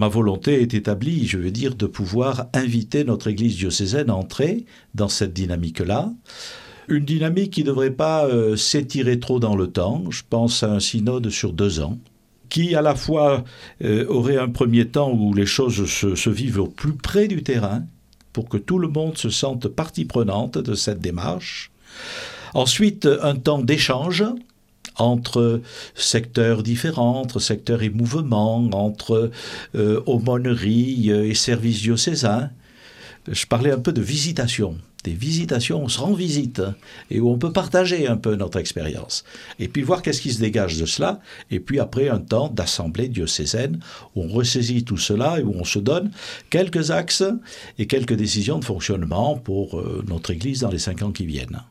ma volonté est établie, je veux dire, de pouvoir inviter notre Église diocésaine à entrer dans cette dynamique-là. Une dynamique qui ne devrait pas euh, s'étirer trop dans le temps. Je pense à un synode sur deux ans, qui à la fois euh, aurait un premier temps où les choses se, se vivent au plus près du terrain, pour que tout le monde se sente partie prenante de cette démarche. Ensuite, un temps d'échange entre secteurs différents, entre secteurs et mouvements, entre euh, aumôneries et services diocésains. Je parlais un peu de visitation des visitations, on se rend visite et où on peut partager un peu notre expérience. Et puis voir qu'est-ce qui se dégage de cela. Et puis après un temps d'assemblée diocésaine où on ressaisit tout cela et où on se donne quelques axes et quelques décisions de fonctionnement pour euh, notre Église dans les cinq ans qui viennent.